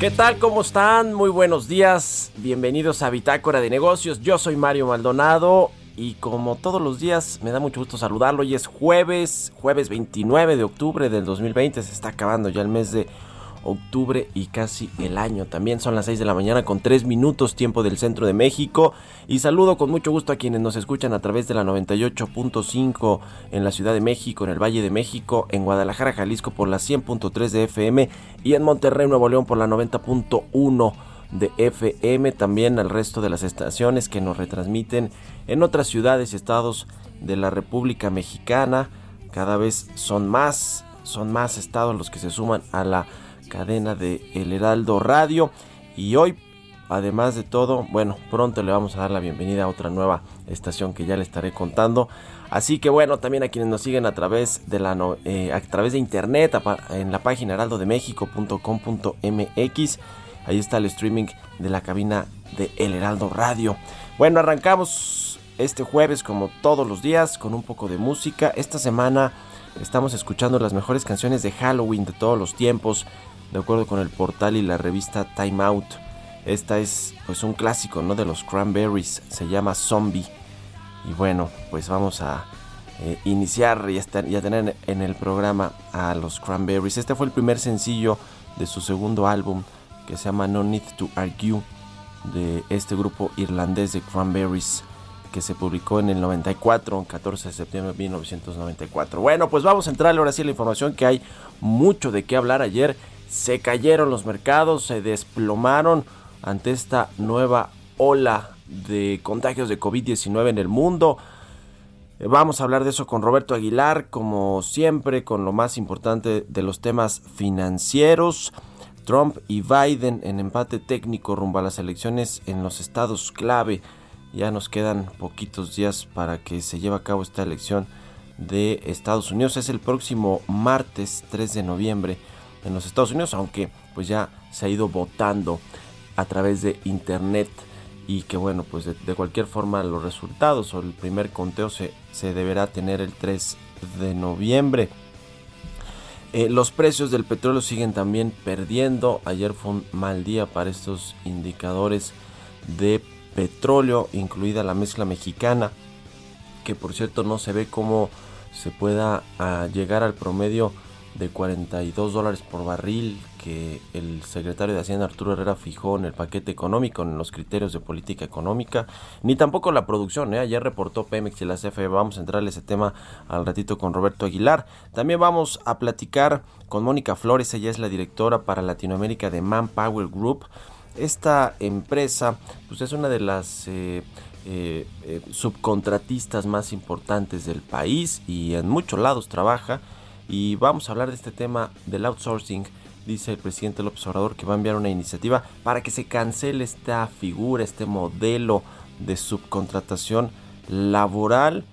¿Qué tal? ¿Cómo están? Muy buenos días. Bienvenidos a Bitácora de Negocios. Yo soy Mario Maldonado y como todos los días me da mucho gusto saludarlo. Hoy es jueves, jueves 29 de octubre del 2020. Se está acabando ya el mes de octubre y casi el año. También son las 6 de la mañana con 3 minutos tiempo del centro de México. Y saludo con mucho gusto a quienes nos escuchan a través de la 98.5 en la Ciudad de México, en el Valle de México, en Guadalajara, Jalisco por la 100.3 de FM y en Monterrey, Nuevo León por la 90.1 de FM. También al resto de las estaciones que nos retransmiten en otras ciudades y estados de la República Mexicana. Cada vez son más, son más estados los que se suman a la cadena de El Heraldo Radio. Y hoy, además de todo, bueno, pronto le vamos a dar la bienvenida a otra nueva estación que ya le estaré contando. Así que bueno, también a quienes nos siguen a través de la eh, a través de internet en la página heraldodemexico.com.mx. Ahí está el streaming de la cabina de El Heraldo Radio. Bueno, arrancamos este jueves como todos los días con un poco de música. Esta semana estamos escuchando las mejores canciones de Halloween de todos los tiempos, de acuerdo con el portal y la revista Time Out. Esta es pues un clásico, ¿no? De los Cranberries, se llama Zombie. Y bueno, pues vamos a eh, iniciar y a, estar- y a tener en el programa a los Cranberries. Este fue el primer sencillo de su segundo álbum que se llama No Need to Argue de este grupo irlandés de Cranberries que se publicó en el 94, 14 de septiembre de 1994. Bueno, pues vamos a entrar ahora sí a la información que hay mucho de qué hablar. Ayer se cayeron los mercados, se desplomaron ante esta nueva ola de contagios de COVID-19 en el mundo. Vamos a hablar de eso con Roberto Aguilar, como siempre, con lo más importante de los temas financieros. Trump y Biden en empate técnico rumbo a las elecciones en los estados clave. Ya nos quedan poquitos días para que se lleve a cabo esta elección de Estados Unidos. Es el próximo martes 3 de noviembre en los Estados Unidos, aunque pues ya se ha ido votando a través de internet y que bueno, pues de, cualquier forma los resultados o el primer conteo se, se deberá tener el 3 de noviembre. Eh, los precios del petróleo siguen también perdiendo. Ayer fue un mal día para estos indicadores de petróleo, incluida la mezcla mexicana, que por cierto no se ve cómo se pueda ah, llegar al promedio de 42 dólares por barril que el secretario de Hacienda Arturo Herrera fijó en el paquete económico, en los criterios de política económica, ni tampoco la producción. ¿eh? Reportó Pemex y la CFE. Vamos a entrar a ese tema al ratito con Roberto Aguilar. También vamos a platicar con Mónica Flores, ella es la directora para Latinoamérica de Manpower Group. Esta empresa pues es una de las eh, eh, eh, subcontratistas más importantes del país y en muchos lados trabaja. Y vamos a hablar de este tema del outsourcing. Dice el presidente López Obrador que va a enviar una iniciativa para que se cancele esta figura, este modelo de subcontratación laboral.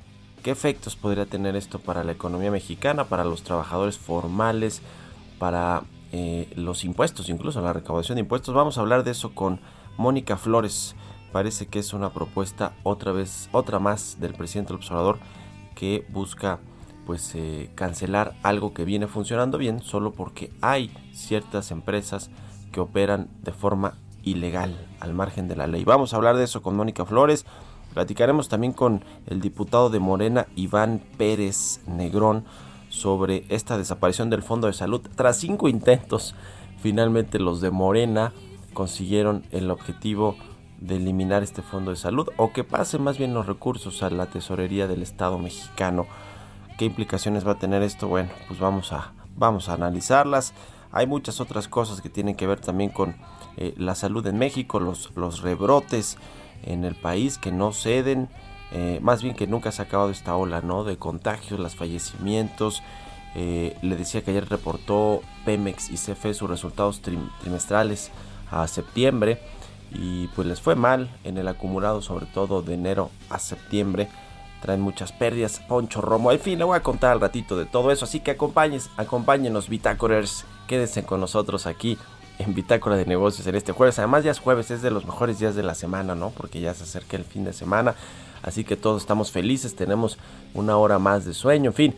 ¿Qué efectos podría tener esto para la economía mexicana, para los trabajadores formales, para eh, los impuestos, incluso la recaudación de impuestos. Vamos a hablar de eso con Mónica Flores. Parece que es una propuesta otra vez, otra más del presidente del observador que busca pues eh, cancelar algo que viene funcionando bien solo porque hay ciertas empresas que operan de forma ilegal al margen de la ley. Vamos a hablar de eso con Mónica Flores. Platicaremos también con el diputado de Morena Iván Pérez Negrón sobre esta desaparición del Fondo de Salud. Tras cinco intentos, finalmente los de Morena consiguieron el objetivo de eliminar este Fondo de Salud o que pasen más bien los recursos a la tesorería del Estado mexicano. ¿Qué implicaciones va a tener esto? Bueno, pues vamos a, vamos a analizarlas. Hay muchas otras cosas que tienen que ver también con eh, la salud en México, los, los rebrotes en el país que no ceden, eh, más bien que nunca se ha acabado esta ola ¿no? de contagios, los fallecimientos. Eh, le decía que ayer reportó Pemex y CFE sus resultados trim- trimestrales a septiembre y pues les fue mal en el acumulado, sobre todo de enero a septiembre. Traen muchas pérdidas, Poncho Romo, en fin, le voy a contar al ratito de todo eso, así que acompáñenos, acompáñenos Bitácorers, quédense con nosotros aquí en Bitácora de Negocios en este jueves. Además ya es jueves, es de los mejores días de la semana, ¿no? Porque ya se acerca el fin de semana, así que todos estamos felices, tenemos una hora más de sueño, en fin,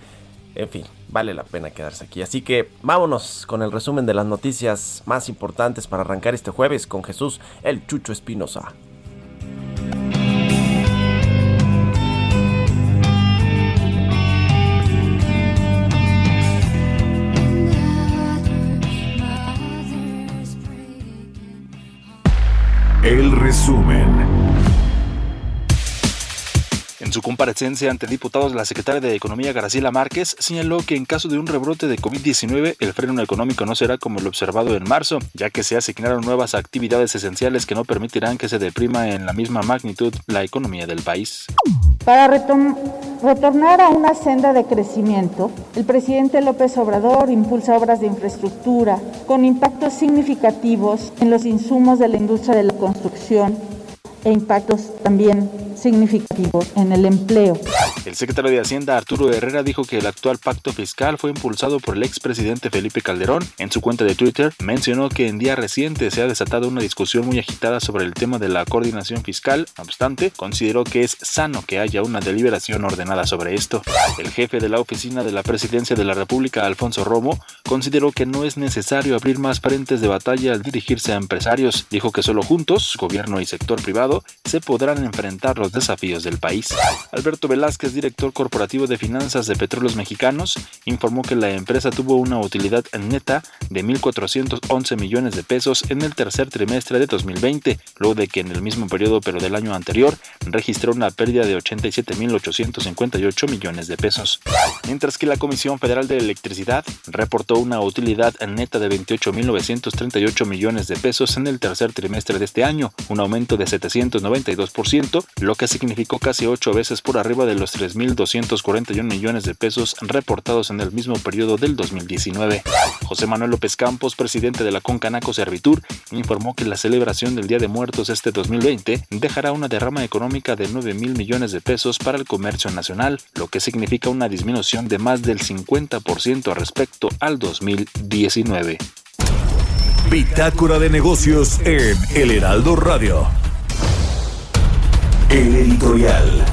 en fin, vale la pena quedarse aquí. Así que vámonos con el resumen de las noticias más importantes para arrancar este jueves con Jesús, el Chucho Espinosa. El resumen. En su comparecencia ante diputados, la secretaria de Economía Graciela Márquez señaló que en caso de un rebrote de COVID-19, el freno económico no será como lo observado en marzo, ya que se asignaron nuevas actividades esenciales que no permitirán que se deprima en la misma magnitud la economía del país. Para retornar a una senda de crecimiento, el presidente López Obrador impulsa obras de infraestructura con impactos significativos en los insumos de la industria de la construcción e impactos también significativos en el empleo. El secretario de Hacienda Arturo Herrera dijo que el actual pacto fiscal fue impulsado por el expresidente Felipe Calderón. En su cuenta de Twitter mencionó que en días recientes se ha desatado una discusión muy agitada sobre el tema de la coordinación fiscal. No obstante, consideró que es sano que haya una deliberación ordenada sobre esto. El jefe de la oficina de la presidencia de la República, Alfonso Romo, consideró que no es necesario abrir más frentes de batalla al dirigirse a empresarios. Dijo que solo juntos, gobierno y sector privado, se podrán enfrentar los desafíos del país. Alberto Velázquez, director corporativo de finanzas de Petróleos Mexicanos, informó que la empresa tuvo una utilidad neta de 1.411 millones de pesos en el tercer trimestre de 2020, luego de que en el mismo periodo pero del año anterior registró una pérdida de 87.858 millones de pesos. Mientras que la Comisión Federal de Electricidad reportó una utilidad neta de 28.938 millones de pesos en el tercer trimestre de este año, un aumento de 792%, lo que significó casi ocho veces por arriba de los 3.241 millones de pesos reportados en el mismo periodo del 2019. José Manuel López Campos, presidente de la Concanaco Servitur, informó que la celebración del Día de Muertos este 2020 dejará una derrama económica de 9 mil millones de pesos para el comercio nacional, lo que significa una disminución de más del 50% respecto al 2019. Bitácora de negocios en El Heraldo Radio. El editorial.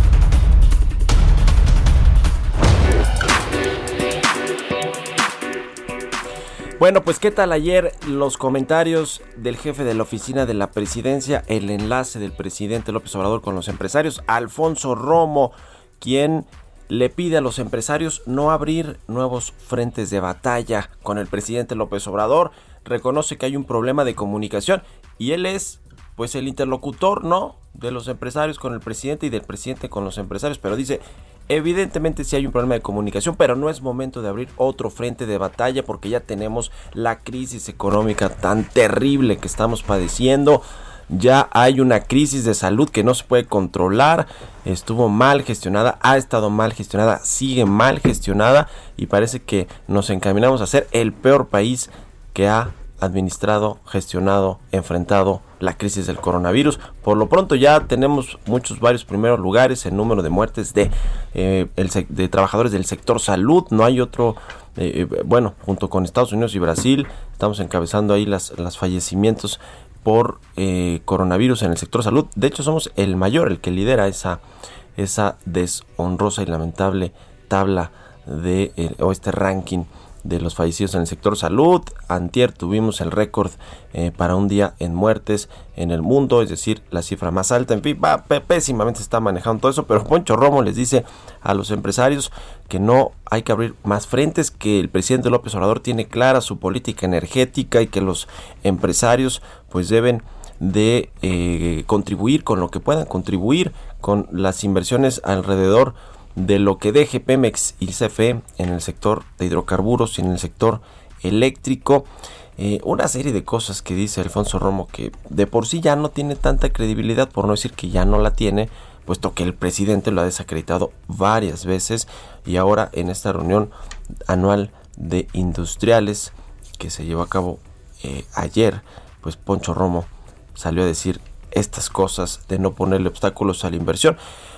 Bueno, pues qué tal ayer los comentarios del jefe de la oficina de la presidencia, el enlace del presidente López Obrador con los empresarios, Alfonso Romo, quien le pide a los empresarios no abrir nuevos frentes de batalla con el presidente López Obrador, reconoce que hay un problema de comunicación y él es pues el interlocutor, ¿no? De los empresarios con el presidente y del presidente con los empresarios, pero dice, evidentemente sí hay un problema de comunicación, pero no es momento de abrir otro frente de batalla porque ya tenemos la crisis económica tan terrible que estamos padeciendo. Ya hay una crisis de salud que no se puede controlar, estuvo mal gestionada, ha estado mal gestionada, sigue mal gestionada y parece que nos encaminamos a ser el peor país que ha administrado, gestionado, enfrentado la crisis del coronavirus. Por lo pronto ya tenemos muchos, varios primeros lugares en número de muertes de, eh, el de trabajadores del sector salud. No hay otro eh, eh, bueno, junto con Estados Unidos y Brasil, estamos encabezando ahí las, las fallecimientos por coronavirus en el sector salud. De hecho, somos el mayor, el que lidera esa, esa deshonrosa y lamentable tabla de o este ranking de los fallecidos en el sector salud. Antier tuvimos el récord eh, para un día en muertes en el mundo, es decir, la cifra más alta. En fin, va, pé- pésimamente se está manejando todo eso, pero Poncho Romo les dice a los empresarios que no hay que abrir más frentes, que el presidente López Obrador tiene clara su política energética y que los empresarios pues deben de eh, contribuir con lo que puedan contribuir con las inversiones alrededor de lo que deje Pemex y CFE en el sector de hidrocarburos y en el sector eléctrico. Eh, una serie de cosas que dice Alfonso Romo que de por sí ya no tiene tanta credibilidad, por no decir que ya no la tiene, puesto que el presidente lo ha desacreditado varias veces y ahora en esta reunión anual de industriales que se llevó a cabo eh, ayer, pues Poncho Romo salió a decir estas cosas de no ponerle obstáculos a la inversión.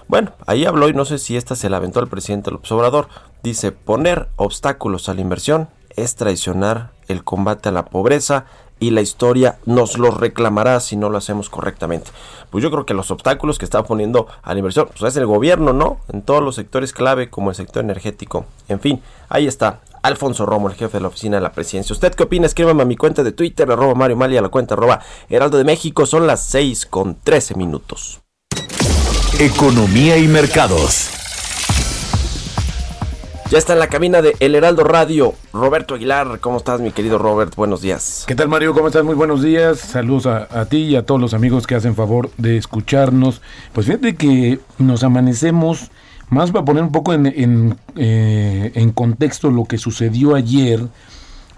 Bueno, ahí habló y no sé si esta se la aventó al presidente López Obrador. Dice, poner obstáculos a la inversión es traicionar el combate a la pobreza y la historia nos los reclamará si no lo hacemos correctamente. Pues yo creo que los obstáculos que está poniendo a la inversión, pues es el gobierno, ¿no? En todos los sectores clave como el sector energético. En fin, ahí está. Alfonso Romo, el jefe de la oficina de la presidencia. ¿Usted qué opina? Escríbame a mi cuenta de Twitter, arroba Mario Mali, a la cuenta arroba Heraldo de México. Son las 6 con 13 minutos. Economía y mercados. Ya está en la cabina de El Heraldo Radio. Roberto Aguilar, ¿cómo estás, mi querido Robert? Buenos días. ¿Qué tal Mario? ¿Cómo estás? Muy buenos días. Saludos a, a ti y a todos los amigos que hacen favor de escucharnos. Pues fíjate que nos amanecemos, más para poner un poco en, eh, en contexto lo que sucedió ayer.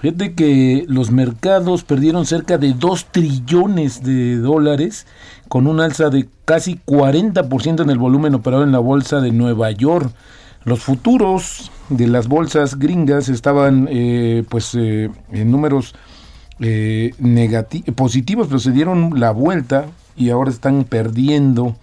Fíjate que los mercados perdieron cerca de 2 trillones de dólares con un alza de casi 40% en el volumen operado en la bolsa de Nueva York. Los futuros de las bolsas gringas estaban eh, pues eh, en números eh, positivos, pero se dieron la vuelta y ahora están perdiendo.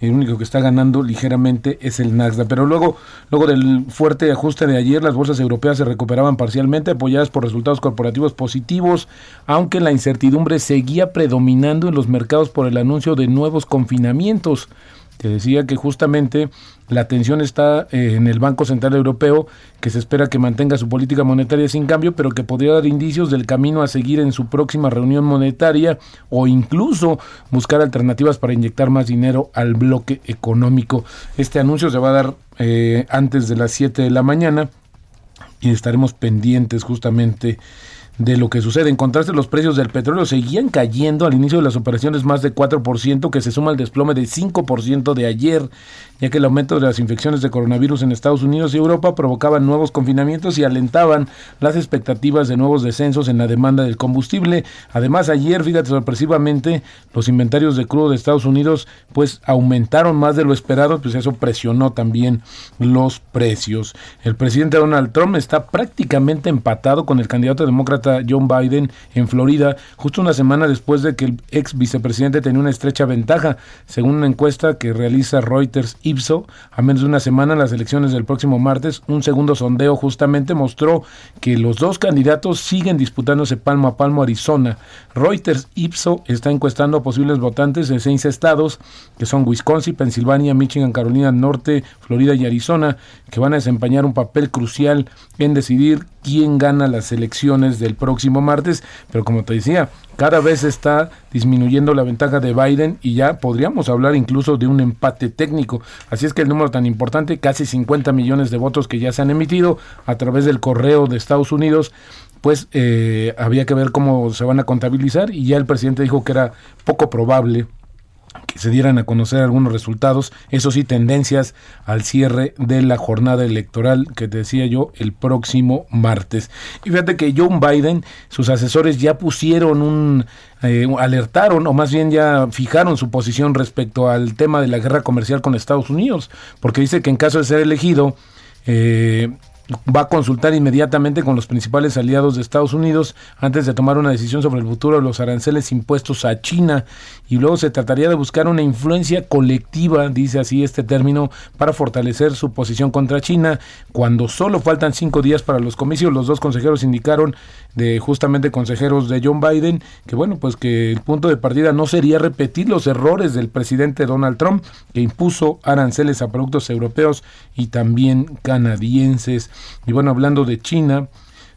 El único que está ganando ligeramente es el Nasdaq. Pero luego, luego del fuerte ajuste de ayer, las bolsas europeas se recuperaban parcialmente, apoyadas por resultados corporativos positivos, aunque la incertidumbre seguía predominando en los mercados por el anuncio de nuevos confinamientos. Te decía que justamente la atención está eh, en el Banco Central Europeo, que se espera que mantenga su política monetaria sin cambio, pero que podría dar indicios del camino a seguir en su próxima reunión monetaria o incluso buscar alternativas para inyectar más dinero al bloque económico. Este anuncio se va a dar eh, antes de las 7 de la mañana y estaremos pendientes justamente de lo que sucede. En contraste, los precios del petróleo seguían cayendo al inicio de las operaciones más de 4%, que se suma al desplome de 5% de ayer, ya que el aumento de las infecciones de coronavirus en Estados Unidos y Europa provocaban nuevos confinamientos y alentaban las expectativas de nuevos descensos en la demanda del combustible. Además, ayer, fíjate, sorpresivamente, los inventarios de crudo de Estados Unidos pues aumentaron más de lo esperado, pues eso presionó también los precios. El presidente Donald Trump está prácticamente empatado con el candidato demócrata John Biden en Florida, justo una semana después de que el ex vicepresidente tenía una estrecha ventaja, según una encuesta que realiza Reuters Ipso, a menos de una semana las elecciones del próximo martes, un segundo sondeo justamente mostró que los dos candidatos siguen disputándose palmo a palmo Arizona. Reuters Ipso está encuestando posibles votantes de seis estados, que son Wisconsin, Pensilvania, Michigan, Carolina Norte, Florida y Arizona, que van a desempeñar un papel crucial en decidir quién gana las elecciones del próximo martes, pero como te decía, cada vez está disminuyendo la ventaja de Biden y ya podríamos hablar incluso de un empate técnico. Así es que el número tan importante, casi 50 millones de votos que ya se han emitido a través del correo de Estados Unidos, pues eh, había que ver cómo se van a contabilizar y ya el presidente dijo que era poco probable que se dieran a conocer algunos resultados, eso sí, tendencias al cierre de la jornada electoral que te decía yo el próximo martes. Y fíjate que Joe Biden, sus asesores ya pusieron un, eh, alertaron o más bien ya fijaron su posición respecto al tema de la guerra comercial con Estados Unidos, porque dice que en caso de ser elegido, eh, va a consultar inmediatamente con los principales aliados de Estados Unidos antes de tomar una decisión sobre el futuro de los aranceles impuestos a China y luego se trataría de buscar una influencia colectiva, dice así este término, para fortalecer su posición contra China. Cuando solo faltan cinco días para los comicios, los dos consejeros indicaron de justamente consejeros de John Biden que bueno pues que el punto de partida no sería repetir los errores del presidente Donald Trump que impuso aranceles a productos europeos y también canadienses y bueno hablando de China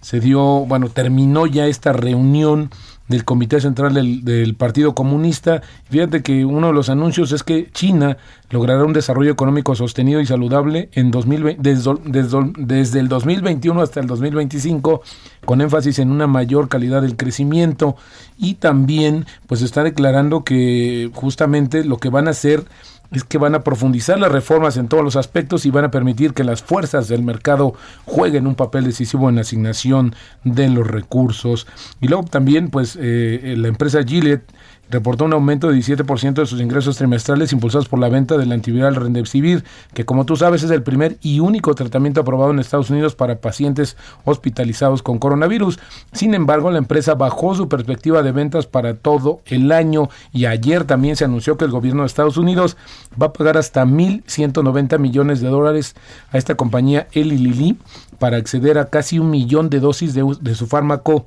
se dio bueno terminó ya esta reunión del Comité Central del, del, Partido Comunista. Fíjate que uno de los anuncios es que China logrará un desarrollo económico sostenido y saludable en 2020, desde, desde, desde, el 2021 hasta el 2025, con énfasis en una mayor calidad del crecimiento y también pues está declarando que justamente lo que van a hacer es que van a profundizar las reformas en todos los aspectos y van a permitir que las fuerzas del mercado jueguen un papel decisivo en la asignación de los recursos. Y luego también, pues, eh, la empresa Gillette reportó un aumento de 17% de sus ingresos trimestrales impulsados por la venta del antiviral Remdesivir, que como tú sabes es el primer y único tratamiento aprobado en Estados Unidos para pacientes hospitalizados con coronavirus. Sin embargo, la empresa bajó su perspectiva de ventas para todo el año y ayer también se anunció que el gobierno de Estados Unidos va a pagar hasta 1.190 millones de dólares a esta compañía Eli Lilly para acceder a casi un millón de dosis de, de su fármaco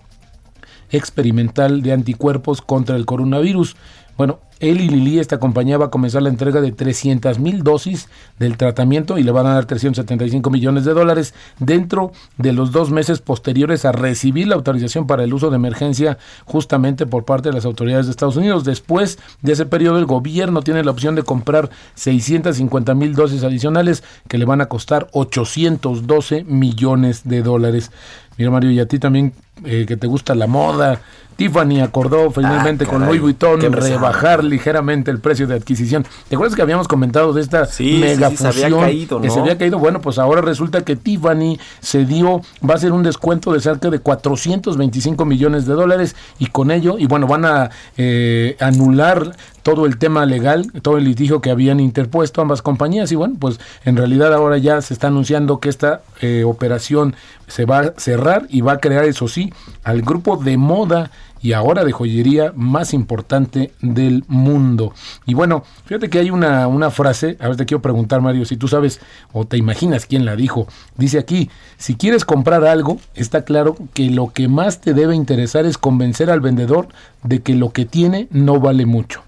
experimental de anticuerpos contra el coronavirus. Bueno, Eli Lilly, esta compañía va a comenzar la entrega de 300 mil dosis del tratamiento y le van a dar 375 millones de dólares dentro de los dos meses posteriores a recibir la autorización para el uso de emergencia justamente por parte de las autoridades de Estados Unidos. Después de ese periodo, el gobierno tiene la opción de comprar 650 mil dosis adicionales que le van a costar 812 millones de dólares. Mira Mario, y a ti también eh, que te gusta la moda, Tiffany acordó finalmente ah, con Louis Vuitton rebajar ligeramente el precio de adquisición. ¿Te acuerdas que habíamos comentado de esta sí, mega sí, sí, se había caído, ¿no? que se había caído? Bueno, pues ahora resulta que Tiffany se dio, va a ser un descuento de cerca de 425 millones de dólares y con ello, y bueno, van a eh, anular todo el tema legal, todo el litigio que habían interpuesto ambas compañías y bueno, pues en realidad ahora ya se está anunciando que esta eh, operación se va a cerrar y va a crear, eso sí, al grupo de moda y ahora de joyería más importante del mundo. Y bueno, fíjate que hay una, una frase, a ver te quiero preguntar Mario, si tú sabes o te imaginas quién la dijo. Dice aquí, si quieres comprar algo, está claro que lo que más te debe interesar es convencer al vendedor de que lo que tiene no vale mucho.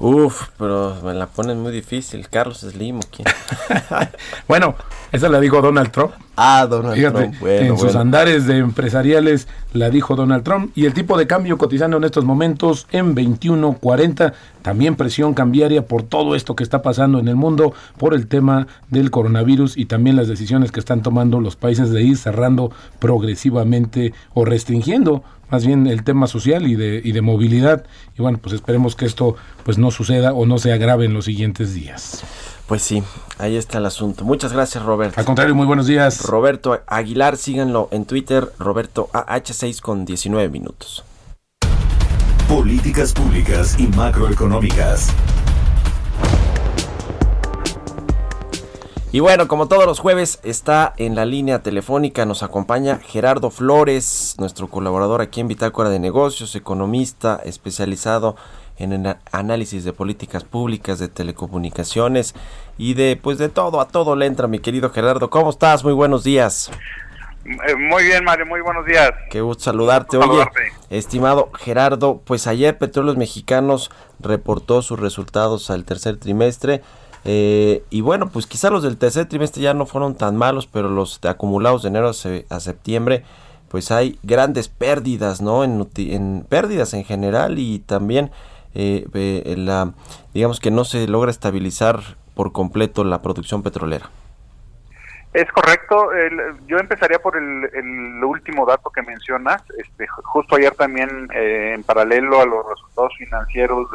Uf, pero me la ponen muy difícil. Carlos Slim, ¿quién? bueno, esa la dijo Donald Trump. Ah, Donald Fíjate, Trump. Bueno, en bueno. sus andares de empresariales la dijo Donald Trump. Y el tipo de cambio cotizando en estos momentos en 21.40. También presión cambiaria por todo esto que está pasando en el mundo, por el tema del coronavirus y también las decisiones que están tomando los países de ir cerrando progresivamente o restringiendo más bien el tema social y de, y de movilidad. Y bueno, pues esperemos que esto pues no suceda o no se agrave en los siguientes días. Pues sí, ahí está el asunto. Muchas gracias, Roberto. Al contrario, muy buenos días. Roberto Aguilar, síganlo en Twitter, Roberto AH6 con 19 minutos. Políticas públicas y macroeconómicas. Y bueno, como todos los jueves, está en la línea telefónica, nos acompaña Gerardo Flores, nuestro colaborador aquí en Bitácora de Negocios, economista especializado en el análisis de políticas públicas, de telecomunicaciones y de pues de todo, a todo le entra mi querido Gerardo. ¿Cómo estás? Muy buenos días. Eh, Muy bien, Mario, muy buenos días. Qué gusto saludarte. Oye, saludarte. estimado Gerardo, pues ayer Petróleos Mexicanos reportó sus resultados al tercer trimestre. eh, y bueno, pues quizá los del tercer trimestre ya no fueron tan malos, pero los de acumulados de enero a, se- a septiembre, pues hay grandes pérdidas, ¿no? En, pérdidas en general y también eh, eh, la, digamos que no se logra estabilizar por completo la producción petrolera. Es correcto. el- yo empezaría por el, el último dato que mencionas. Este, ju- justo ayer también, eh, en paralelo a los resultados financieros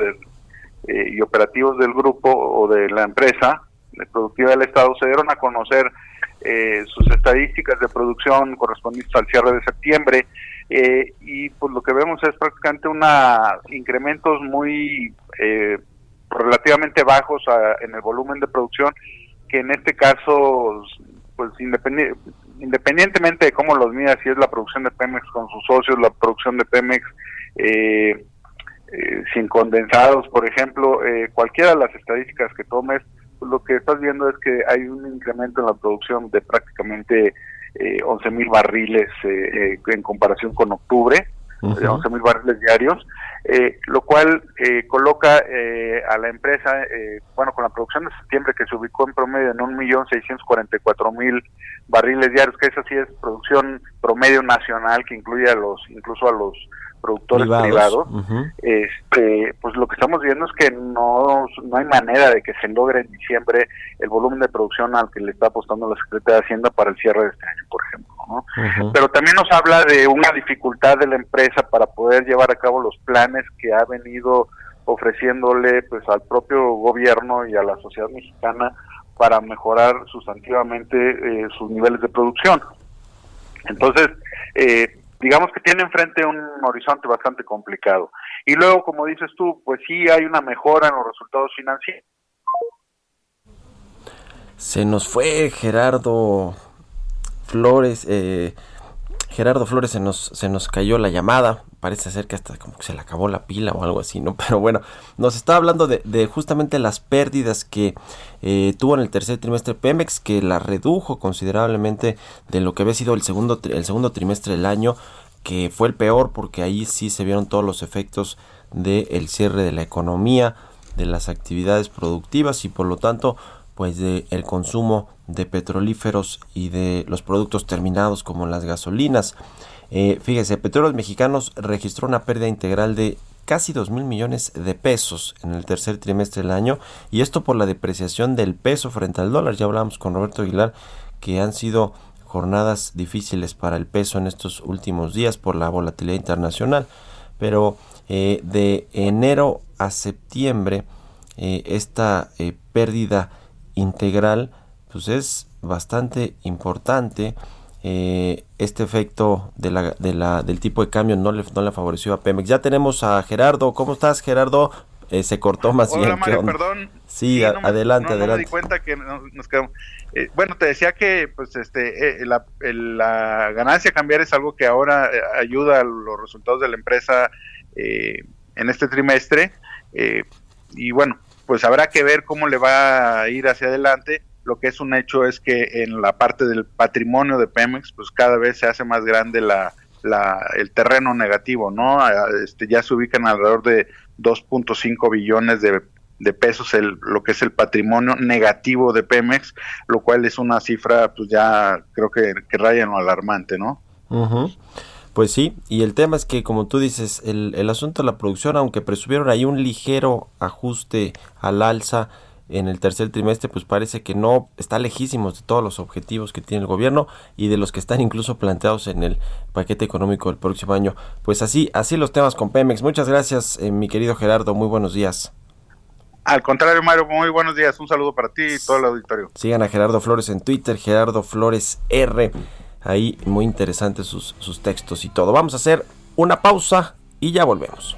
eh, y operativos del grupo o de la empresa de productiva del Estado, se dieron a conocer eh, sus estadísticas de producción correspondientes al cierre de septiembre. eh, y pues lo que vemos es prácticamente una incrementos muy eh, relativamente bajos a- en el volumen de producción que en este caso pues independi- independientemente de cómo los midas, si es la producción de Pemex con sus socios, la producción de Pemex eh, eh, sin condensados, por ejemplo, eh, cualquiera de las estadísticas que tomes, pues lo que estás viendo es que hay un incremento en la producción de prácticamente eh, 11 mil barriles eh, eh, en comparación con octubre, de 11 mil barriles diarios, eh, lo cual eh, coloca eh, a la empresa, eh, bueno, con la producción de septiembre que se ubicó en promedio en un millón seiscientos cuarenta y cuatro mil barriles diarios, que esa sí es producción promedio nacional que incluye a los, incluso a los productores privados, este, pues lo que estamos viendo es que no, no hay manera de que se logre en diciembre el volumen de producción al que le está apostando la Secretaría de Hacienda para el cierre de este año, por ejemplo. Pero también nos habla de una dificultad de la empresa para poder llevar a cabo los planes que ha venido ofreciéndole pues al propio gobierno y a la sociedad mexicana para mejorar sustantivamente eh, sus niveles de producción. Entonces, eh, digamos que tiene enfrente un horizonte bastante complicado. Y luego, como dices tú, pues sí hay una mejora en los resultados financieros. Se nos fue Gerardo Flores. eh, Gerardo Flores se nos, se nos cayó la llamada. Parece ser que hasta como que se le acabó la pila o algo así, ¿no? Pero bueno, nos está hablando de, justamente las pérdidas que eh, tuvo en el tercer trimestre Pemex, que la redujo considerablemente de lo que había sido el segundo, el segundo trimestre del año, que fue el peor porque ahí sí se vieron todos los efectos del cierre de la economía, de las actividades productivas y por lo tanto pues de el consumo de petrolíferos y de los productos terminados como las gasolinas. Eh, fíjese, Petróleos Mexicanos registró una pérdida integral de casi 2 mil millones de pesos en el tercer trimestre del año y esto por la depreciación del peso frente al dólar. Ya hablamos con Roberto Aguilar que han sido jornadas difíciles para el peso en estos últimos días por la volatilidad internacional. Pero eh, de enero a septiembre eh, esta eh, pérdida integral pues es bastante importante. Eh, este efecto de la, de la, del tipo de cambio no le, no le favoreció a Pemex. Ya tenemos a Gerardo. ¿Cómo estás, Gerardo? Eh, se cortó más Hola bien. ¿qué Mario, perdón. Sí, a- adelante, no- no adelante. me di cuenta que no- nos quedamos. Eh, bueno, te decía que pues este eh, la, la ganancia cambiar es algo que ahora eh, ayuda a los resultados de la empresa eh, en este trimestre eh, y bueno, pues habrá que ver cómo le va a ir hacia adelante. Lo que es un hecho es que en la parte del patrimonio de Pemex, pues cada vez se hace más grande la, la, el terreno negativo, ¿no? Este, ya se ubican alrededor de 2.5 billones de, de pesos el, lo que es el patrimonio negativo de Pemex, lo cual es una cifra pues ya creo que, que raya en lo alarmante, ¿no? Ujú. Pues sí, y el tema es que como tú dices, el, el asunto de la producción, aunque presumieron ahí un ligero ajuste al alza en el tercer trimestre, pues parece que no está lejísimos de todos los objetivos que tiene el gobierno y de los que están incluso planteados en el paquete económico del próximo año. Pues así, así los temas con Pemex. Muchas gracias, eh, mi querido Gerardo. Muy buenos días. Al contrario, Mario, muy buenos días. Un saludo para ti y todo el auditorio. Sigan a Gerardo Flores en Twitter, Gerardo Flores R. Ahí muy interesantes sus, sus textos y todo. Vamos a hacer una pausa y ya volvemos.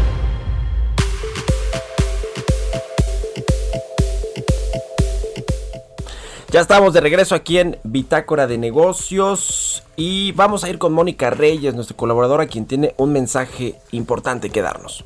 Ya estamos de regreso aquí en Bitácora de Negocios y vamos a ir con Mónica Reyes, nuestra colaboradora, quien tiene un mensaje importante que darnos.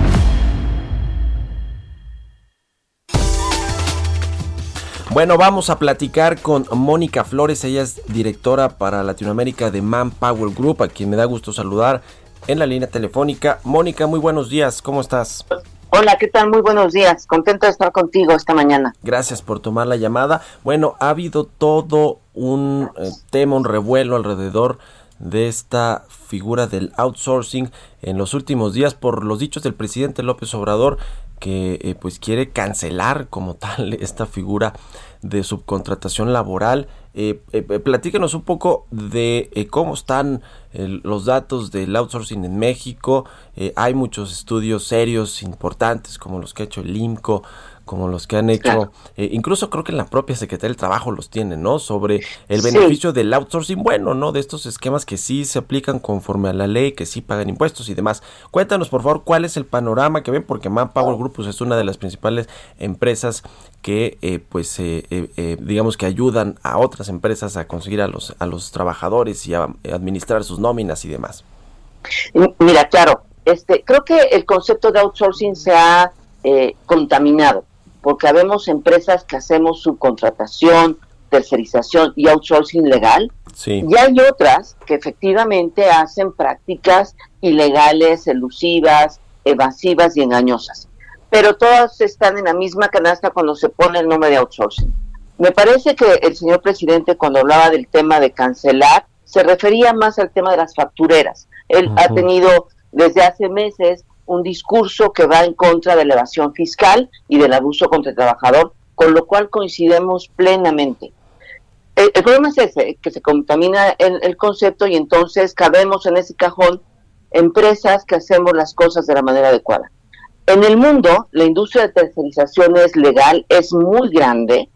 Bueno, vamos a platicar con Mónica Flores, ella es directora para Latinoamérica de Manpower Group, a quien me da gusto saludar en la línea telefónica. Mónica, muy buenos días, ¿cómo estás? Hola, ¿qué tal? Muy buenos días. Contento de estar contigo esta mañana. Gracias por tomar la llamada. Bueno, ha habido todo un eh, tema, un revuelo alrededor de esta figura del outsourcing en los últimos días por los dichos del presidente López Obrador que eh, pues quiere cancelar como tal esta figura de subcontratación laboral. Eh, eh, platícanos un poco de eh, cómo están eh, los datos del outsourcing en México. Eh, hay muchos estudios serios, importantes, como los que ha hecho el IMCO, como los que han hecho, Claro. eh, incluso creo que en la propia Secretaría del Trabajo los tienen, ¿no? Sobre el beneficio del outsourcing, bueno, ¿no? De estos esquemas que sí se aplican conforme a la ley, que sí pagan impuestos y demás. Cuéntanos, por favor, cuál es el panorama que ven, porque Manpower Group pues, es una de las principales empresas que, eh, pues, eh, eh, digamos que ayudan a otras empresas a conseguir a los, a los trabajadores y a administrar sus nóminas y demás. Mira, claro, este, creo que el concepto de outsourcing se ha eh, contaminado, porque habemos empresas que hacemos subcontratación, tercerización y outsourcing legal, Sí. y hay otras que efectivamente hacen prácticas ilegales, elusivas, evasivas y engañosas. Pero todas están en la misma canasta cuando se pone el nombre de outsourcing. Me parece que el señor presidente cuando hablaba del tema de cancelar se refería más al tema de las factureras. Él ha tenido desde hace meses un discurso que va en contra de la evasión fiscal y del abuso contra el trabajador, con lo cual coincidimos plenamente. El, el problema es ese, que se contamina el, el concepto y entonces cabemos en ese cajón empresas que hacemos las cosas de la manera adecuada. En el mundo, la industria de tercerización es legal, es muy grande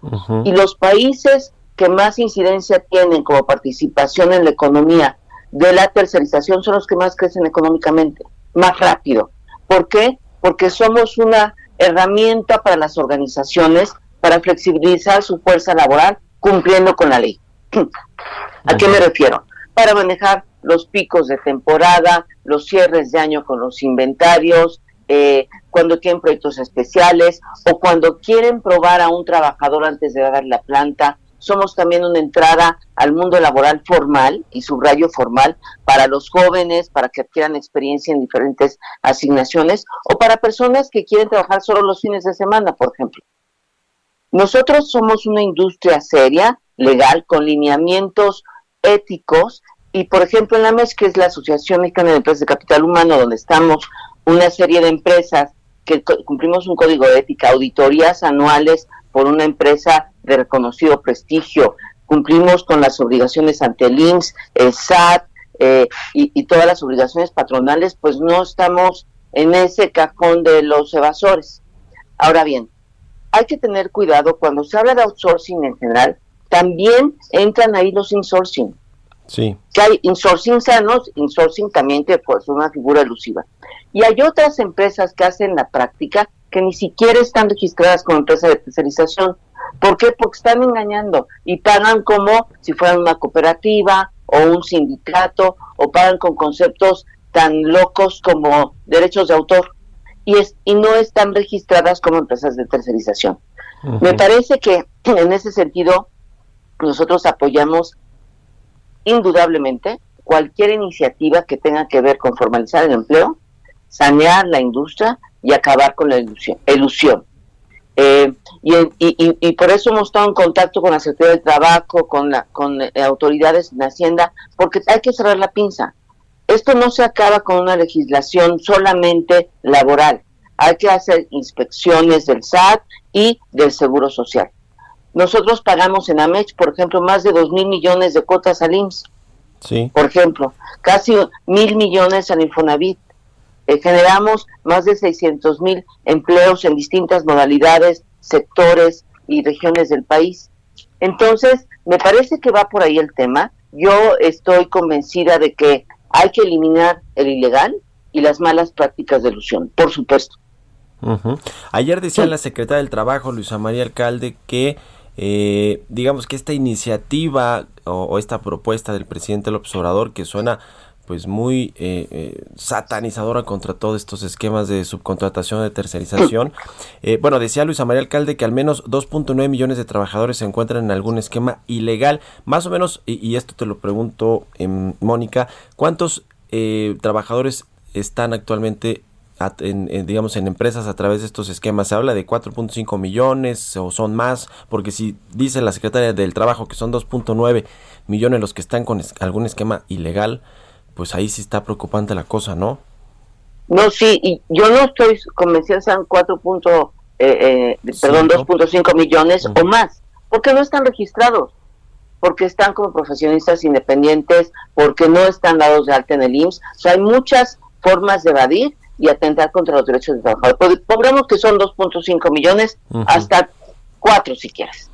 y los países que más incidencia tienen como participación en la economía de la tercerización son los que más crecen económicamente, más rápido. ¿Por qué? Porque somos una herramienta para las organizaciones para flexibilizar su fuerza laboral cumpliendo con la ley. ¿A qué me refiero? Para manejar los picos de temporada, los cierres de año con los inventarios, eh, cuando tienen proyectos especiales o cuando quieren probar a un trabajador antes de dar la planta. Somos también una entrada al mundo laboral formal, y subrayo formal, para los jóvenes, para que adquieran experiencia en diferentes asignaciones, o para personas que quieren trabajar solo los fines de semana, por ejemplo. Nosotros somos una industria seria, legal, con lineamientos éticos y, por ejemplo, en la MES, que es la Asociación Mexicana de Empresas de Capital Humano, donde estamos una serie de empresas que cumplimos un código de ética, auditorías anuales por una empresa de reconocido prestigio, cumplimos con las obligaciones ante el INSS, el SAT eh, y, y todas las obligaciones patronales, pues no estamos en ese cajón de los evasores. Ahora bien, hay que tener cuidado cuando se habla de outsourcing en general, también entran ahí los insourcing. Sí. Que hay insourcing sanos, insourcing también que pues, es una figura elusiva. Y hay otras empresas que hacen la práctica que ni siquiera están registradas como empresa de tercerización. ¿Por qué? Porque están engañando y pagan como si fueran una cooperativa o un sindicato o pagan con conceptos tan locos como derechos de autor y, es, y no están registradas como empresas de tercerización. Me parece que en ese sentido nosotros apoyamos indudablemente cualquier iniciativa que tenga que ver con formalizar el empleo, sanear la industria y acabar con la ilusión. ilusión. Eh, y, y- y- y por eso hemos estado en contacto con la Secretaría del Trabajo, con, la, con eh, autoridades en Hacienda, porque hay que cerrar la pinza. Esto no se acaba con una legislación solamente laboral. Hay que hacer inspecciones del SAT y del Seguro Social. Nosotros pagamos en AMEX, por ejemplo, más de dos mil millones de cuotas al IMSS, Sí. por ejemplo, casi mil millones al Infonavit. Eh, generamos más de 600 mil empleos en distintas modalidades, sectores y regiones del país. Entonces, me parece que va por ahí el tema. Yo estoy convencida de que hay que eliminar el ilegal y las malas prácticas de ilusión, por supuesto. Ayer decía la secretaria del Trabajo, Luisa María Alcalde, que eh, digamos que esta iniciativa o, o esta propuesta del presidente López Obrador, que suena pues muy eh, eh, satanizadora contra todos estos esquemas de subcontratación, de tercerización. Eh, bueno, decía Luisa María Alcalde que al menos 2.9 millones de trabajadores se encuentran en algún esquema ilegal. Más o menos, y, y esto te lo pregunto, em, Mónica, ¿cuántos eh, trabajadores están actualmente en, en, digamos en empresas a través de estos esquemas se habla de 4.5 millones o son más porque si dice la secretaria del trabajo que son 2.9 millones los que están con es- algún esquema ilegal pues ahí sí está preocupante la cosa no No, sí, y yo no estoy convencida sean 4. punto, eh, eh, perdón, Cinco. 2.5 millones o más, porque no están registrados, porque están como profesionistas independientes, porque no están dados de alta en el IMSS. O sea, hay muchas formas de evadir y atentar contra los derechos del trabajador. Pod- Pongamos que son 2.5 millones, Ujú. hasta 4 si quieres.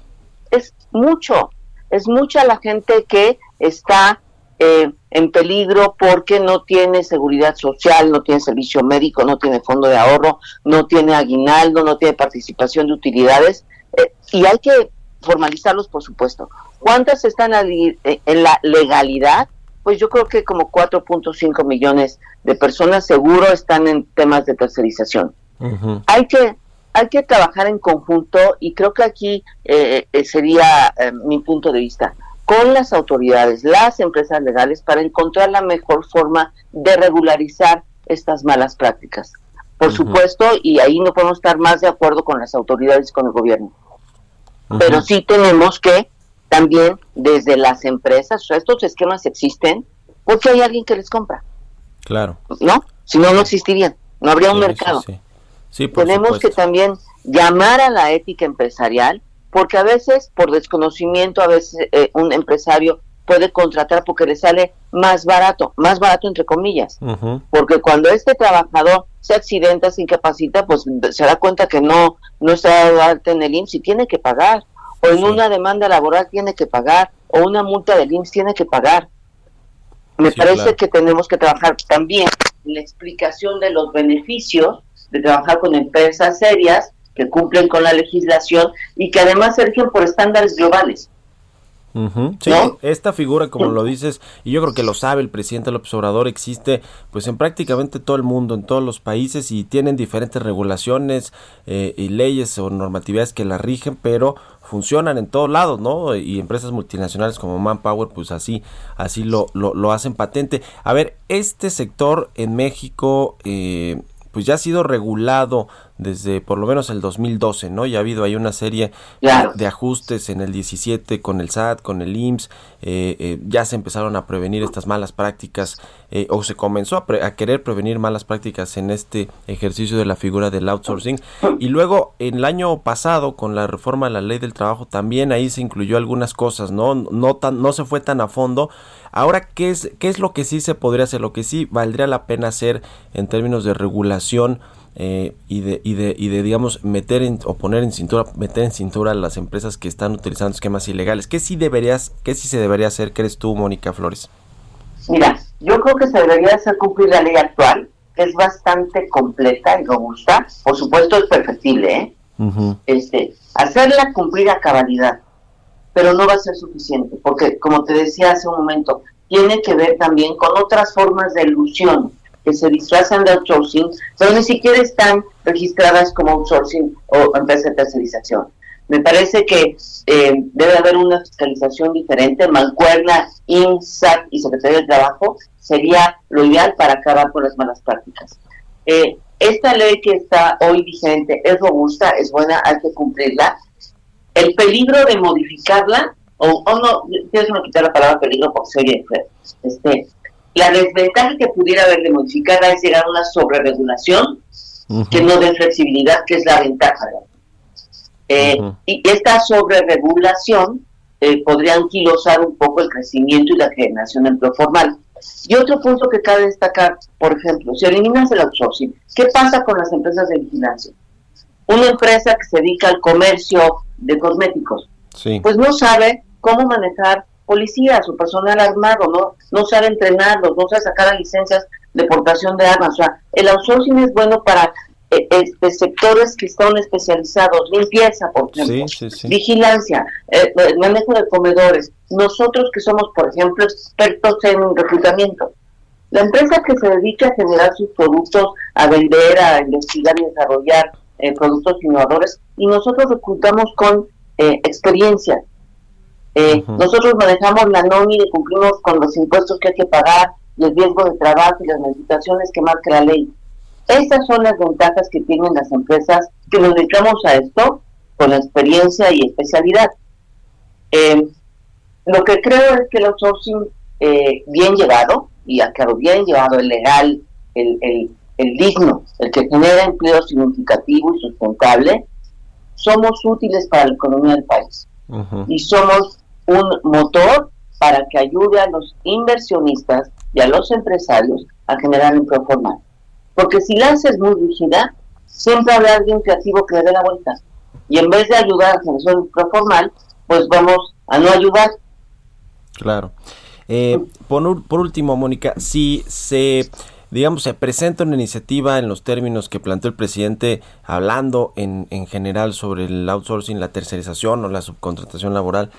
Es mucho, es mucha la gente que está eh, en peligro porque no tiene seguridad social, no tiene servicio médico, no tiene fondo de ahorro, no tiene aguinaldo, no tiene participación de utilidades eh, y hay que formalizarlos, por supuesto. ¿Cuántas están eh, en la legalidad? Pues yo creo que como 4.5 millones de personas seguro están en temas de tercerización hay que hay que trabajar en conjunto y creo que aquí eh, eh, sería eh, mi punto de vista con las autoridades, las empresas legales para encontrar la mejor forma de regularizar estas malas prácticas. Por supuesto, y ahí no podemos estar más de acuerdo con las autoridades y con el gobierno, pero sí tenemos que también desde las empresas, o sea, estos esquemas existen porque hay alguien que les compra, claro ¿no? Si no, no existirían, no habría un Sí, mercado sí. Sí, por tenemos que también llamar a la ética empresarial, porque a veces por desconocimiento, a veces eh, un empresario puede contratar porque le sale más barato, más barato entre comillas, porque cuando este trabajador se accidenta, se incapacita, pues se da cuenta que no, no está de alta en el IMSS y tiene que pagar, o en Sí. una demanda laboral tiene que pagar, o una multa del IMSS tiene que pagar. Me Sí, parece claro. que tenemos que trabajar también en la explicación de los beneficios de trabajar con empresas serias que cumplen con la legislación y que además se rigen por estándares globales. Sí, ¿No? esta figura, como lo dices, y yo creo que lo sabe el presidente López Obrador, existe pues en prácticamente todo el mundo, en todos los países y tienen diferentes regulaciones eh, y leyes o normatividades que la rigen, pero funcionan en todos lados, ¿no? Y empresas multinacionales como Manpower, pues así, así lo, lo, lo hacen patente. A ver, este sector en México, eh, pues ya ha sido regulado desde por lo menos el 2012, ¿no? Ya ha habido ahí una serie Claro. de ajustes en el 17 con el SAT, con el IMSS, eh, eh, ya se empezaron a prevenir estas malas prácticas eh, o se comenzó a, pre- a querer prevenir malas prácticas en este ejercicio de la figura del outsourcing y luego en el año pasado con la reforma de la ley del trabajo también ahí se incluyó algunas cosas, no no tan no se fue tan a fondo. Ahora qué es qué es lo que sí se podría hacer, lo que sí valdría la pena hacer en términos de regulación eh, y de y de y de digamos meter en, o poner en cintura meter en cintura a las empresas que están utilizando esquemas ilegales qué sí deberías qué sí se debería hacer crees tú Mónica Flores Mira, yo creo que se debería hacer cumplir la ley actual, que es bastante completa y robusta. Por supuesto es perfectible, ¿eh? Este, hacerla cumplir a cabalidad, pero no va a ser suficiente, porque como te decía hace un momento, tiene que ver también con otras formas de ilusión que se disfrazan de outsourcing, pero ni siquiera están registradas como outsourcing o empresa de tercerización. Me parece que eh, debe haber una fiscalización diferente, mancuerna, INSAT y Secretaría del Trabajo sería lo ideal para acabar con las malas prácticas. Eh, esta ley que está hoy vigente es robusta, es buena, hay que cumplirla. El peligro de modificarla, o, o no, déjame quitar la palabra peligro porque se oye. Este, la desventaja que pudiera haber de modificarla es llegar a una sobreregulación ujú, que no dé flexibilidad, que es la ventaja. Eh, Ujú. Y esta sobreregulación eh, podría anquilosar un poco el crecimiento y la generación de empleo formal. Y otro punto que cabe destacar, por ejemplo, si eliminas el outsourcing, ¿qué pasa con las empresas de vigilancia? Una empresa que se dedica al comercio de cosméticos, Sí. pues no sabe cómo manejar policías o personal armado, no, no sabe entrenarlos, no sabe sacar licencias de portación de armas. O sea, el outsourcing es bueno para eh, este, sectores que están especializados, limpieza, por ejemplo, Sí, sí, sí. vigilancia, eh, el manejo de comedores. Nosotros que somos, por ejemplo, expertos en reclutamiento. La empresa que se dedica a generar sus productos, a vender, a investigar y desarrollar eh, productos innovadores, y nosotros reclutamos con eh, experiencia. Eh. Nosotros manejamos la nómina y cumplimos con los impuestos que hay que pagar, y el riesgo de trabajo y las modificaciones que marca la ley. Esas son las ventajas que tienen las empresas que nos dedicamos a esto con experiencia y especialidad. Eh, lo que creo es que el outsourcing eh, bien llevado, y aclaro, bien llevado, el legal, el, el, el digno, el que genera empleo significativo y sustentable, somos útiles para la economía del país y somos un motor para que ayude a los inversionistas y a los empresarios a generar empleo formal. Porque si la haces muy rígida, siempre habrá alguien creativo que le dé la vuelta. Y en vez de ayudar a de empleo formal, pues vamos a no ayudar. Claro. Eh, por, por último, Mónica, si se, digamos, se presenta una iniciativa en los términos que planteó el presidente, hablando en, en general sobre el outsourcing, la tercerización o la subcontratación laboral,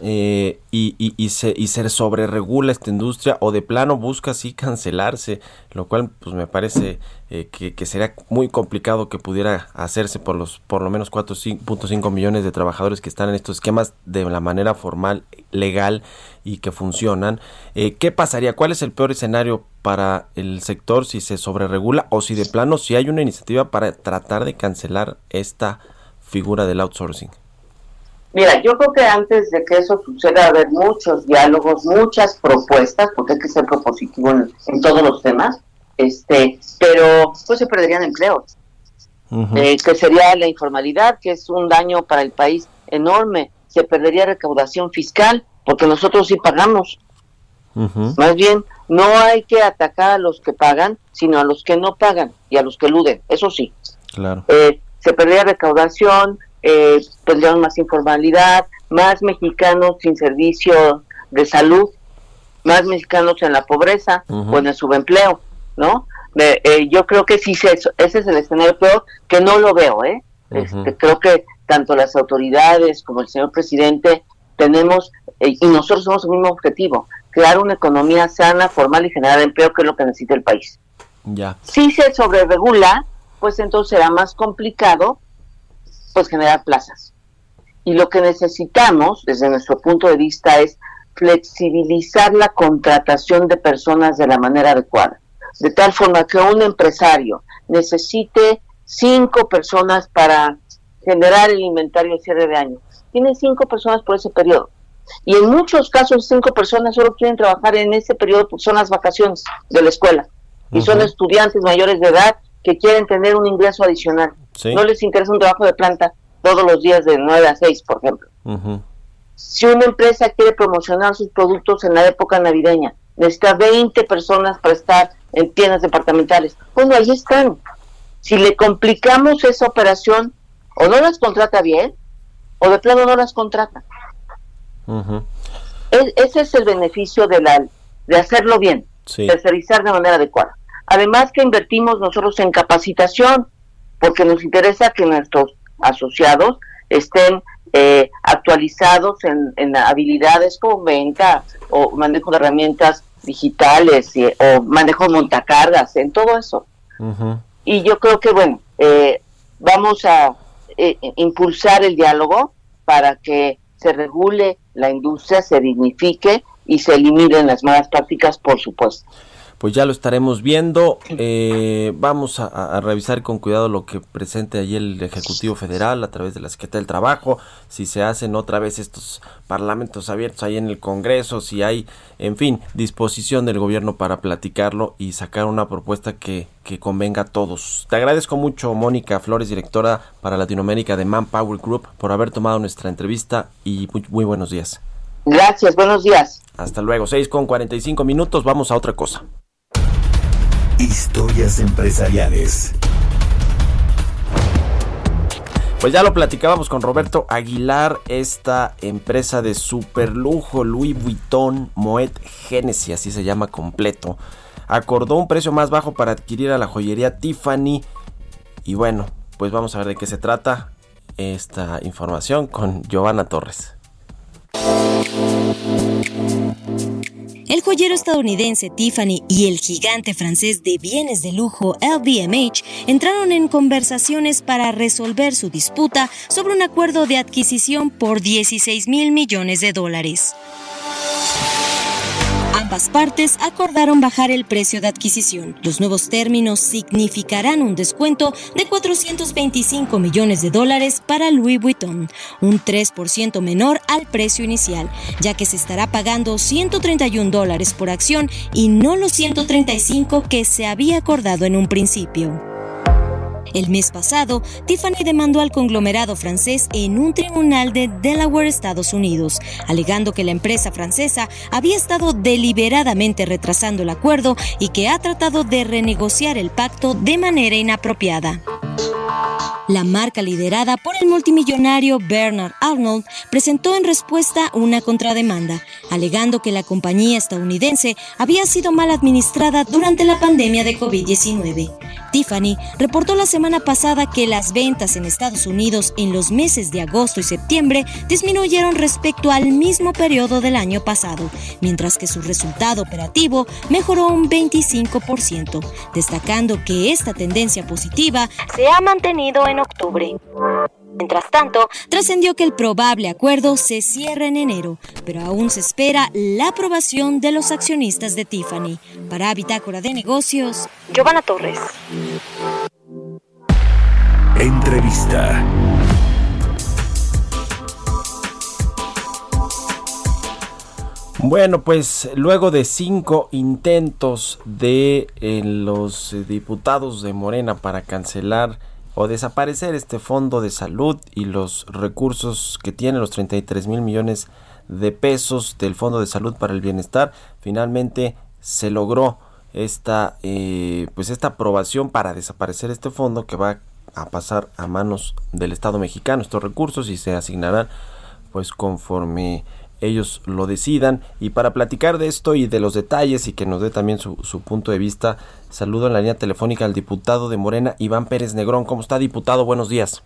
eh, y, y, y se, y se sobreregula esta industria o de plano busca así cancelarse, lo cual pues me parece eh, que, que sería muy complicado que pudiera hacerse por los por lo menos 4.5 millones de trabajadores que están en estos esquemas de la manera formal, legal y que funcionan. Eh, ¿Qué pasaría? ¿Cuál es el peor escenario para el sector si se sobreregula o si de plano si hay una iniciativa para tratar de cancelar esta figura del outsourcing? Mira, yo creo que antes de que eso suceda, va a haber muchos diálogos, muchas propuestas, porque hay que ser propositivo en, en todos los temas, este, pero pues se perderían empleos. eh, que sería la informalidad, que es un daño para el país enorme. Se perdería recaudación fiscal, porque nosotros sí pagamos. Más bien, no hay que atacar a los que pagan, sino a los que no pagan y a los que eluden, eso sí. Claro. Eh, se perdería recaudación, eh, tendríamos más informalidad, más mexicanos sin servicio de salud, más mexicanos en la pobreza o en el subempleo, ¿no? Eh, yo creo que sí, se- ese es el escenario peor, que no lo veo, ¿eh? Este, creo que tanto las autoridades como el señor presidente tenemos, eh, y nosotros somos el mismo objetivo, crear una economía sana, formal y generar empleo, que es lo que necesita el país. Ya. Si se sobreregula, pues entonces será más complicado pues generar plazas. Y lo que necesitamos, desde nuestro punto de vista, es flexibilizar la contratación de personas de la manera adecuada, de tal forma que un empresario necesite cinco personas para generar el inventario de cierre de año. Tiene cinco personas por ese periodo. Y en muchos casos, cinco personas solo quieren trabajar en ese periodo porque son las vacaciones de la escuela. Y son estudiantes mayores de edad que quieren tener un ingreso adicional. Sí. No les interesa un trabajo de planta todos los días de 9 a 6, por ejemplo. Si una empresa quiere promocionar sus productos en la época navideña, necesita 20 personas para estar en tiendas departamentales. Bueno, ahí están. Si le complicamos esa operación, o no las contrata bien, o de plano no las contrata. E- ese es el beneficio de, la, de hacerlo bien, Sí. tercerizar de manera adecuada. Además que invertimos nosotros en capacitación, porque nos interesa que nuestros asociados estén eh, actualizados en, en habilidades como venta o manejo de herramientas digitales y- o manejo de montacargas, en todo eso. Y yo creo que, bueno, eh, vamos a eh, impulsar el diálogo para que se regule la industria, se dignifique y se eliminen las malas prácticas, por supuesto. Pues ya lo estaremos viendo. Eh, vamos a, a revisar con cuidado lo que presente allí el Ejecutivo Federal a través de la Secretaría del Trabajo. Si se hacen otra vez estos parlamentos abiertos ahí en el Congreso, si hay, en fin, disposición del gobierno para platicarlo y sacar una propuesta que, que convenga a todos. Te agradezco mucho, Mónica Flores, directora para Latinoamérica de Manpower Group, por haber tomado nuestra entrevista y muy, muy buenos días. Gracias, buenos días. Hasta luego, 6 con 45 minutos, vamos a otra cosa. Historias empresariales. Pues ya lo platicábamos con Roberto Aguilar, esta empresa de superlujo Louis Vuitton Moet Genesis, así se llama completo, acordó un precio más bajo para adquirir a la joyería Tiffany. Y bueno, pues vamos a ver de qué se trata esta información con Giovanna Torres. El joyero estadounidense Tiffany y el gigante francés de bienes de lujo LVMH entraron en conversaciones para resolver su disputa sobre un acuerdo de adquisición por 16 mil millones de dólares. Ambas partes acordaron bajar el precio de adquisición. Los nuevos términos significarán un descuento de 425 millones de dólares para Louis Vuitton, un 3% menor al precio inicial, ya que se estará pagando 131 dólares por acción y no los 135 que se había acordado en un principio. El mes pasado, Tiffany demandó al conglomerado francés en un tribunal de Delaware, Estados Unidos, alegando que la empresa francesa había estado deliberadamente retrasando el acuerdo y que ha tratado de renegociar el pacto de manera inapropiada. La marca liderada por el multimillonario Bernard Arnold presentó en respuesta una contrademanda, alegando que la compañía estadounidense había sido mal administrada durante la pandemia de COVID-19. Tiffany reportó la semana pasada que las ventas en Estados Unidos en los meses de agosto y septiembre disminuyeron respecto al mismo periodo del año pasado, mientras que su resultado operativo mejoró un 25%, destacando que esta tendencia positiva se ha mantenido en octubre. Mientras tanto, trascendió que el probable acuerdo se cierra en enero, pero aún se espera la aprobación de los accionistas de Tiffany. Para Bitácora de Negocios, Giovanna Torres. Entrevista. Bueno, pues luego de cinco intentos de eh, los eh, diputados de Morena para cancelar o desaparecer este fondo de salud y los recursos que tiene los 33 mil millones de pesos del Fondo de Salud para el Bienestar, finalmente se logró esta eh, pues esta aprobación para desaparecer este fondo que va a pasar a manos del Estado mexicano. Estos recursos y se asignarán pues conforme ellos lo decidan. Y para platicar de esto y de los detalles y que nos dé también su, su, punto de vista, saludo en la línea telefónica al diputado de Morena, Iván Pérez Negrón. ¿Cómo está, diputado? Buenos días.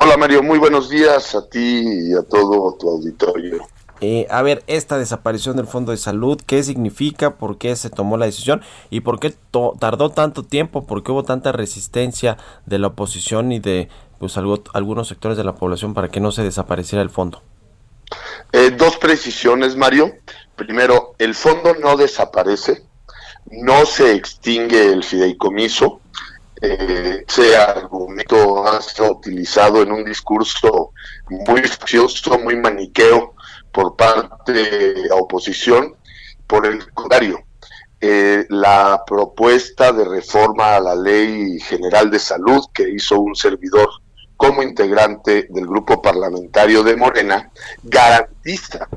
Hola, Mario. Muy buenos días a ti y a todo tu auditorio. Eh, a ver, esta desaparición del Fondo de Salud, ¿qué significa? ¿Por qué se tomó la decisión? ¿Y por qué tardó tanto tiempo? ¿Por qué hubo tanta resistencia de la oposición y de pues algo, algunos sectores de la población para que no se desapareciera el fondo? Eh, dos precisiones, Mario. Primero, el fondo no desaparece, no se extingue el fideicomiso. Eh, ese argumento ha sido utilizado en un discurso muy facioso, muy maniqueo por parte de la oposición. Por el contrario, eh, la propuesta de reforma a la Ley General de Salud que hizo un servidor como integrante del grupo parlamentario de Morena, garantiza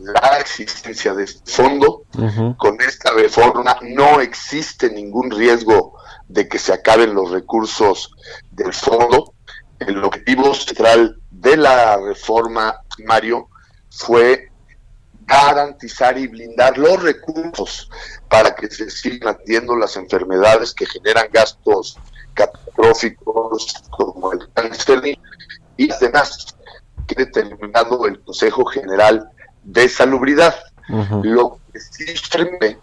la existencia de este fondo. Uh -huh. Con esta reforma no existe ningún riesgo de que se acaben los recursos del fondo. El objetivo central de la reforma, Mario, fue garantizar y blindar los recursos para que se sigan atendiendo las enfermedades que generan gastos catastróficos como el cáncer y además que determinado el Consejo General de Salubridad. Uh -huh. Lo que sí firme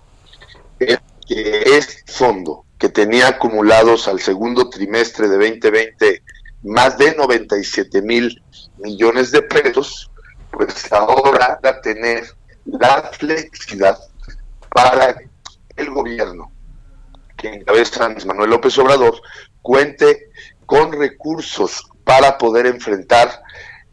es que este fondo que tenía acumulados al segundo trimestre de 2020 más de 97 mil millones de pesos, pues ahora va a tener la flexibilidad para el gobierno que encabeza Andrés Manuel López Obrador cuente con recursos para poder enfrentar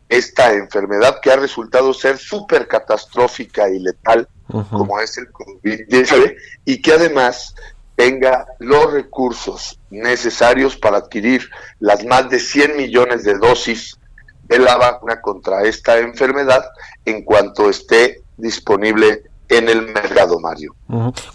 esta enfermedad que ha resultado ser súper catastrófica y letal, uh -huh. como es el COVID-19, y que además tenga los recursos necesarios para adquirir las más de 100 millones de dosis de la vacuna contra esta enfermedad en cuanto esté disponible en el mercado, Mario.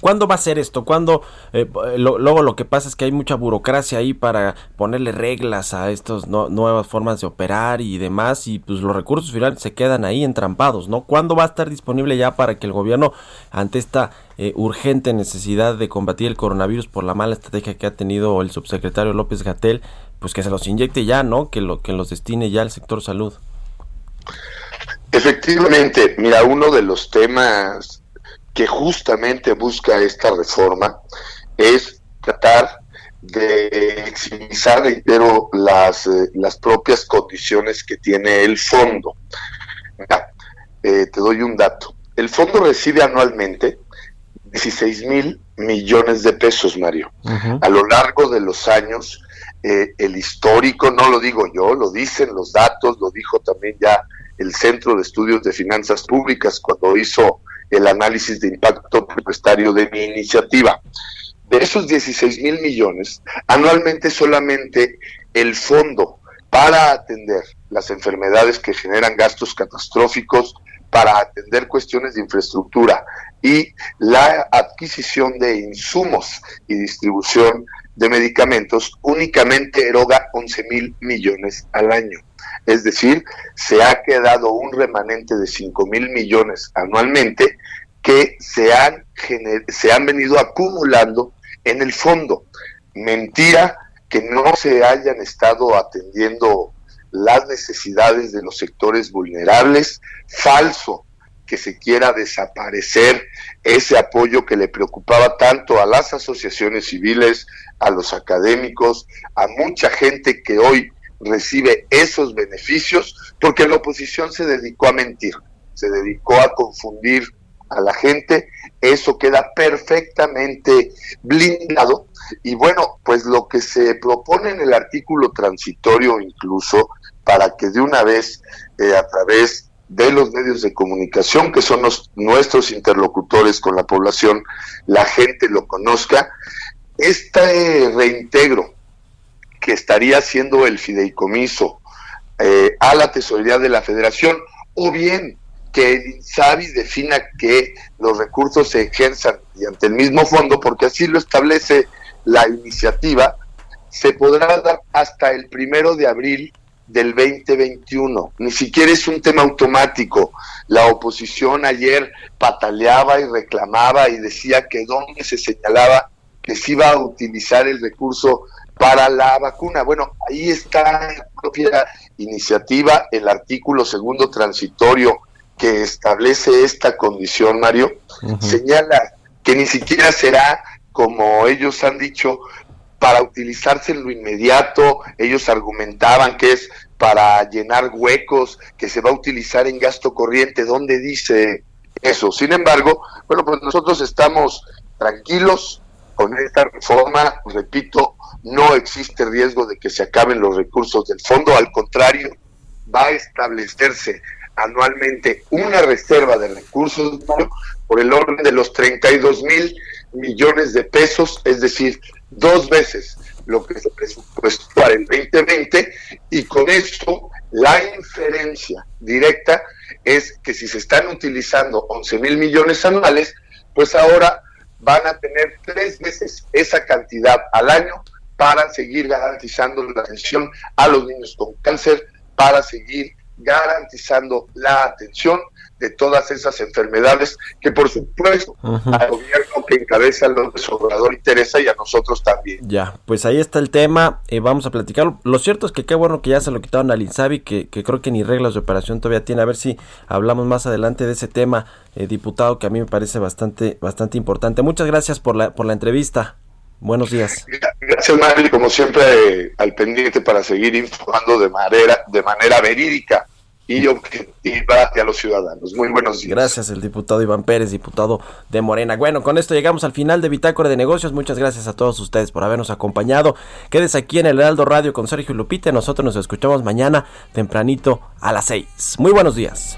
¿Cuándo va a ser esto? ¿Cuándo? eh, lo- luego lo que pasa es que hay mucha burocracia ahí para ponerle reglas a estas no- nuevas formas de operar y demás y pues los recursos finales se quedan ahí entrampados, ¿no? ¿Cuándo va a estar disponible ya para que el gobierno ante esta eh, urgente necesidad de combatir el coronavirus por la mala estrategia que ha tenido el subsecretario López Gatel, pues que se los inyecte ya, ¿no? Que lo que los destine ya al sector salud. Efectivamente, mira, uno de los temas que justamente busca esta reforma es tratar de maximizar, reitero, las, eh, las propias condiciones que tiene el fondo. Mira, eh, te doy un dato. El fondo recibe anualmente 16 mil millones de pesos, Mario. A lo largo de los años, eh, el histórico, no lo digo yo, lo dicen los datos, lo dijo también ya el Centro de Estudios de Finanzas Públicas cuando hizo el análisis de impacto presupuestario de mi iniciativa. De esos 16 mil millones, anualmente solamente el fondo para atender las enfermedades que generan gastos catastróficos, para atender cuestiones de infraestructura y la adquisición de insumos y distribución de medicamentos únicamente eroga 11 mil millones al año. Es decir, se ha quedado un remanente de 5 mil millones anualmente que se han, se han venido acumulando en el fondo. Mentira que no se hayan estado atendiendo las necesidades de los sectores vulnerables, falso que se quiera desaparecer ese apoyo que le preocupaba tanto a las asociaciones civiles, a los académicos, a mucha gente que hoy recibe esos beneficios, porque la oposición se dedicó a mentir, se dedicó a confundir a la gente, eso queda perfectamente blindado. Y bueno, pues lo que se propone en el artículo transitorio incluso, para que de una vez, eh, a través de los medios de comunicación, que son los- nuestros interlocutores con la población, la gente lo conozca, este reintegro que estaría haciendo el fideicomiso eh, a la tesorería de la federación, o bien que el defina que los recursos se ejerzan mediante el mismo fondo, porque así lo establece la iniciativa, se podrá dar hasta el primero de abril del 2021. Ni siquiera es un tema automático. La oposición ayer pataleaba y reclamaba y decía que donde se señalaba que se iba a utilizar el recurso para la vacuna. Bueno, ahí está la propia iniciativa, el artículo segundo transitorio que establece esta condición, Mario, señala que ni siquiera será, como ellos han dicho, para utilizarse en lo inmediato. Ellos argumentaban que es para llenar huecos, que se va a utilizar en gasto corriente. ¿Dónde dice eso? Sin embargo, bueno, pues nosotros estamos tranquilos con esta reforma. Repito, no existe riesgo de que se acaben los recursos del fondo. Al contrario, va a establecerse anualmente una reserva de recursos por el orden de los 32 mil millones de pesos, es decir, dos veces lo que se presupuestó para el 2020 y con esto la inferencia directa es que si se están utilizando 11 mil millones anuales, pues ahora van a tener tres veces esa cantidad al año para seguir garantizando la atención a los niños con cáncer, para seguir garantizando la atención de todas esas enfermedades que por supuesto al gobierno que encabeza López Obrador interesa y a nosotros también. Ya, pues ahí está el tema, eh, vamos a platicarlo. Lo cierto es que qué bueno que ya se lo quitaron al Insabi, que, que creo que ni reglas de operación todavía tiene. A ver si hablamos más adelante de ese tema, eh, diputado, que a mí me parece bastante, bastante importante. Muchas gracias por la, por la entrevista. Buenos días. Gracias, Mario, como siempre, al pendiente para seguir informando de manera, de manera verídica y objetiva hacia los ciudadanos. Muy buenos días. Gracias, el diputado Iván Pérez, diputado de Morena. Bueno, con esto llegamos al final de Bitácora de Negocios. Muchas gracias a todos ustedes por habernos acompañado. Quédese aquí en el Heraldo Radio con Sergio Lupita. Nosotros nos escuchamos mañana tempranito a las 6. Muy buenos días.